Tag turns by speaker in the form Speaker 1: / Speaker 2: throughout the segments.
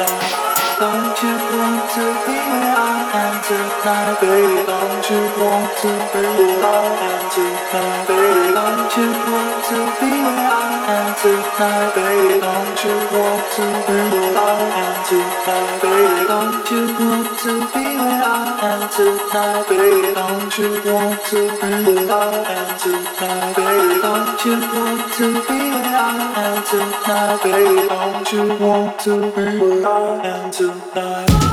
Speaker 1: am tonight, baby? Don't you want to be where I am tonight, baby? Don't you want to be where I am tonight, baby? Don't you want to be where I am tonight, baby? Don't you want to be where I am tonight, baby? Don't you want to be where I am tonight, baby? To baby? Don't you want to be where I am tonight?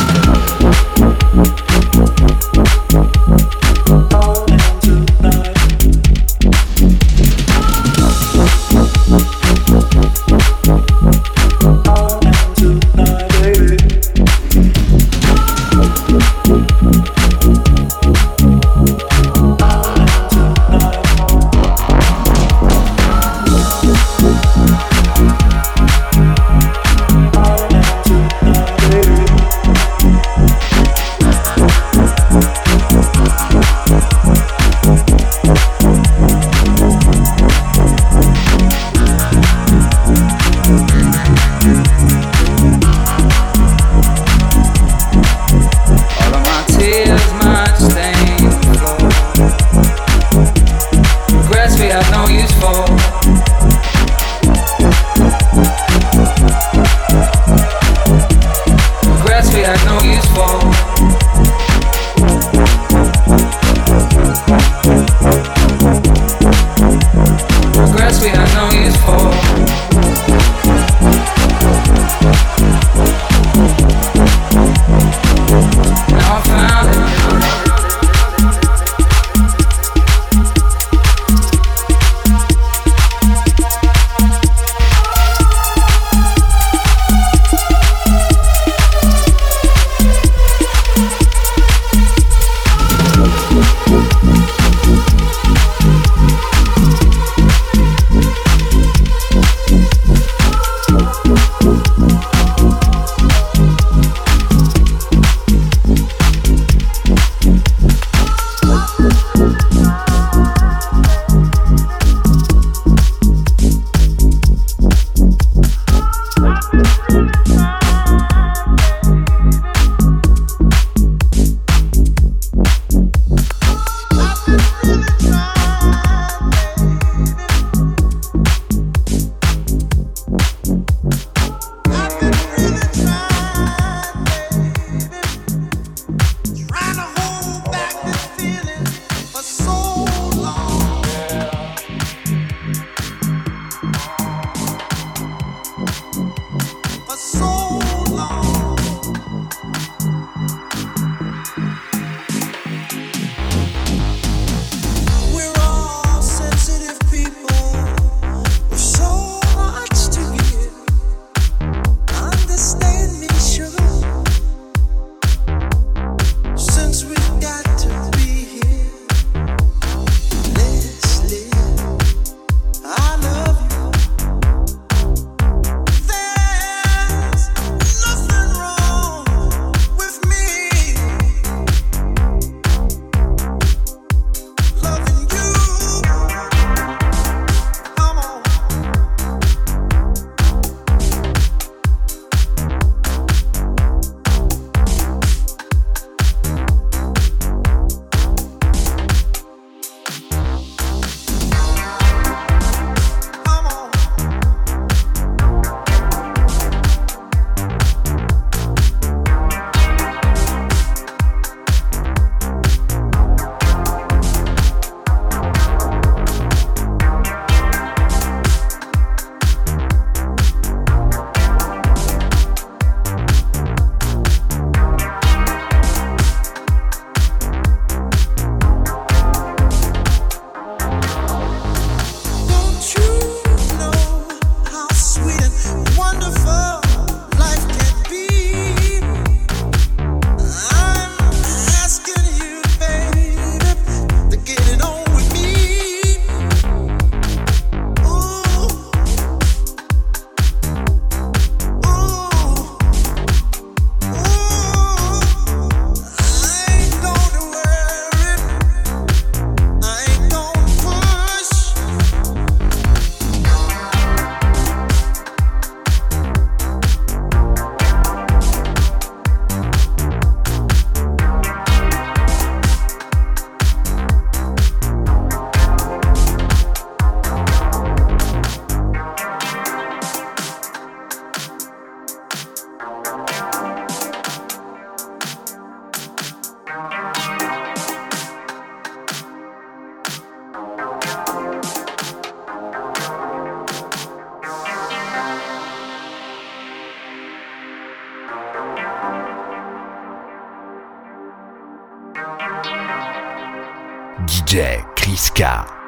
Speaker 1: DJ Chris K.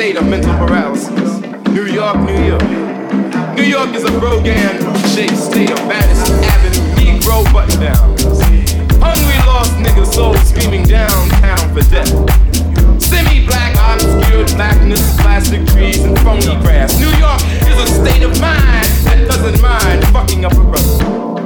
Speaker 2: state of mental paralysis. New York, New York.
Speaker 3: New York is
Speaker 4: a Brogan
Speaker 5: shaped state of Madison Avenue, Negro button downs. Hungry lost niggas, soul
Speaker 4: screaming downtown for death. Semi black, obscured blackness, plastic trees,
Speaker 6: and phony grass. New York is a state of mind that doesn't mind fucking up a brother.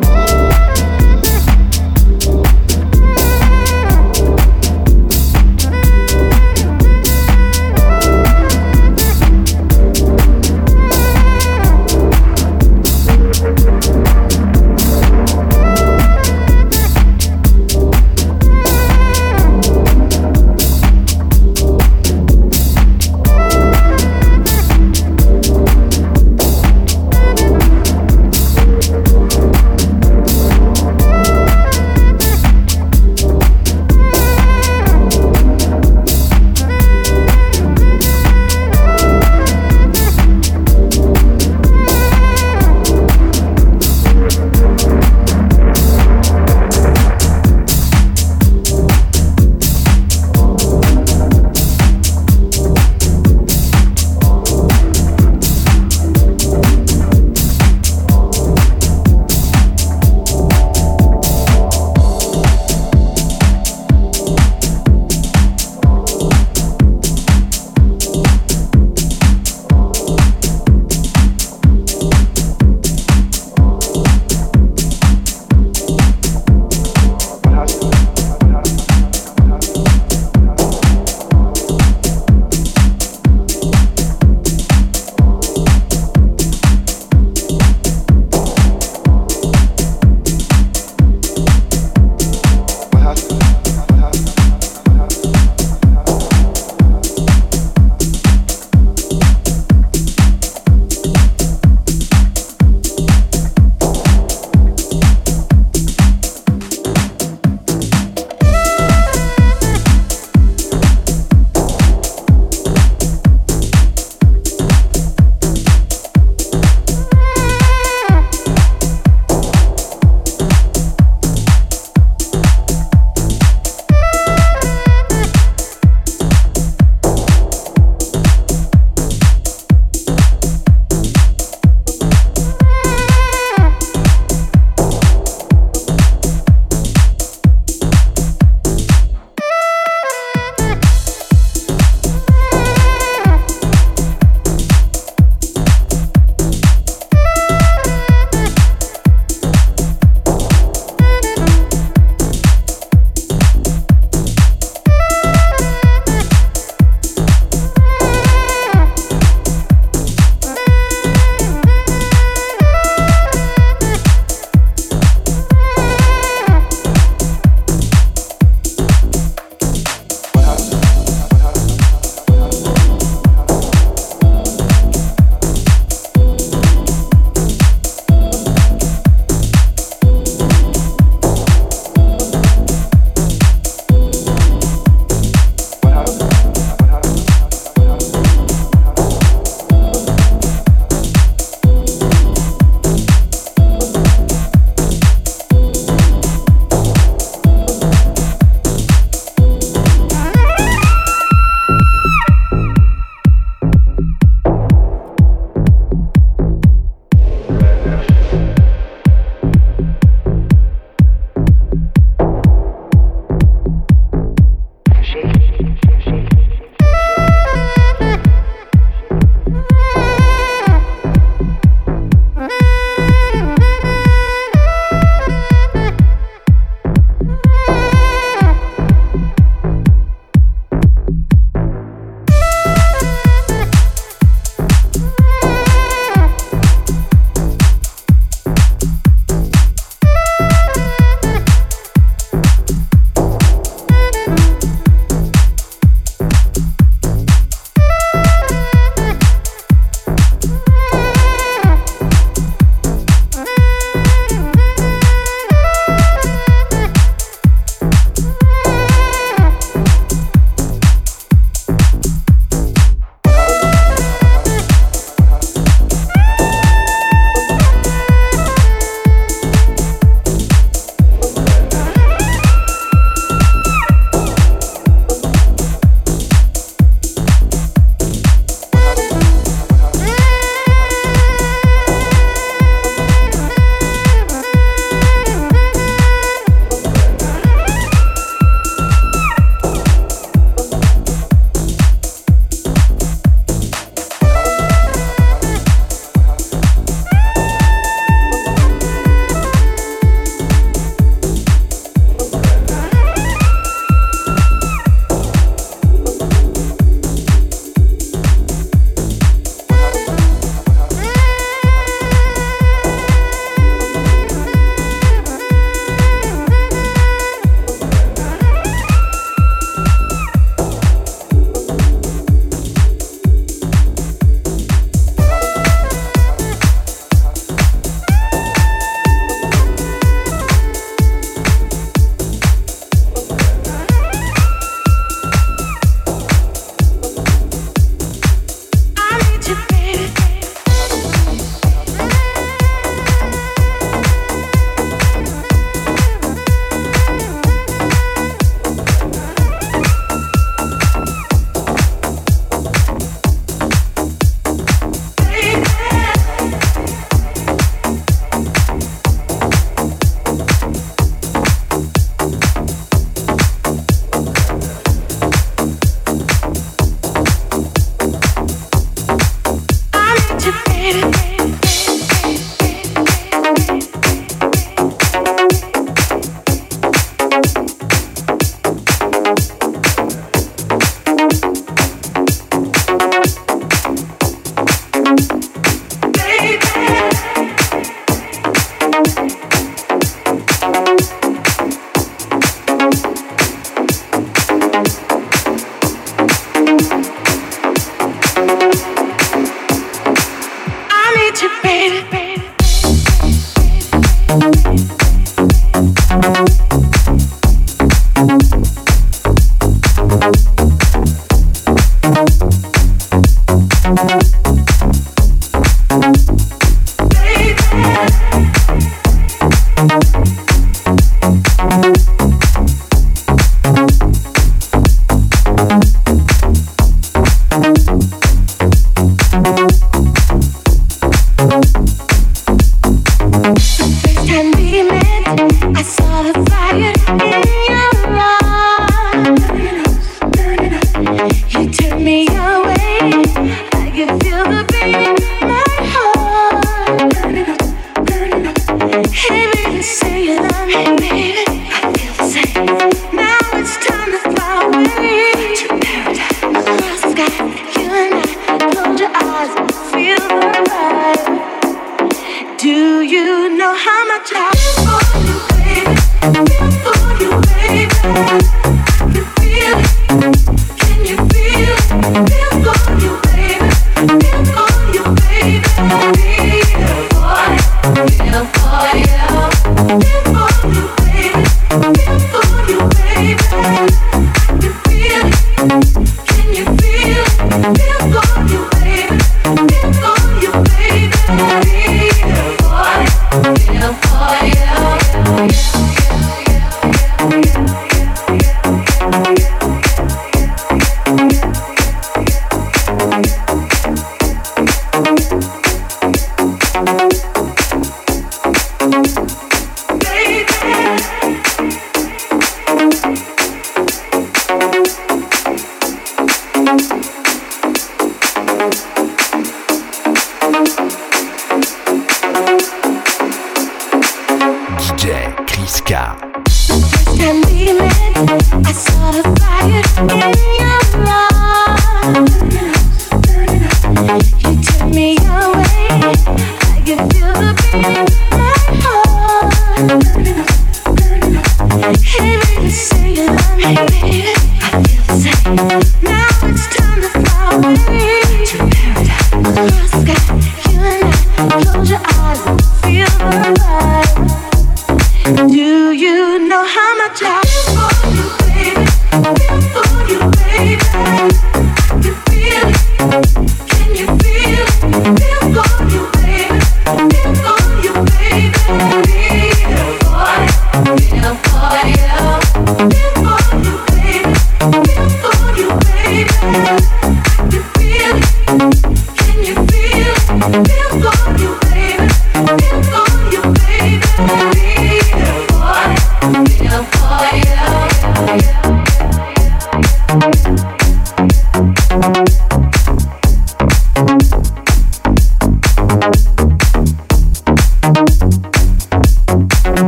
Speaker 6: Música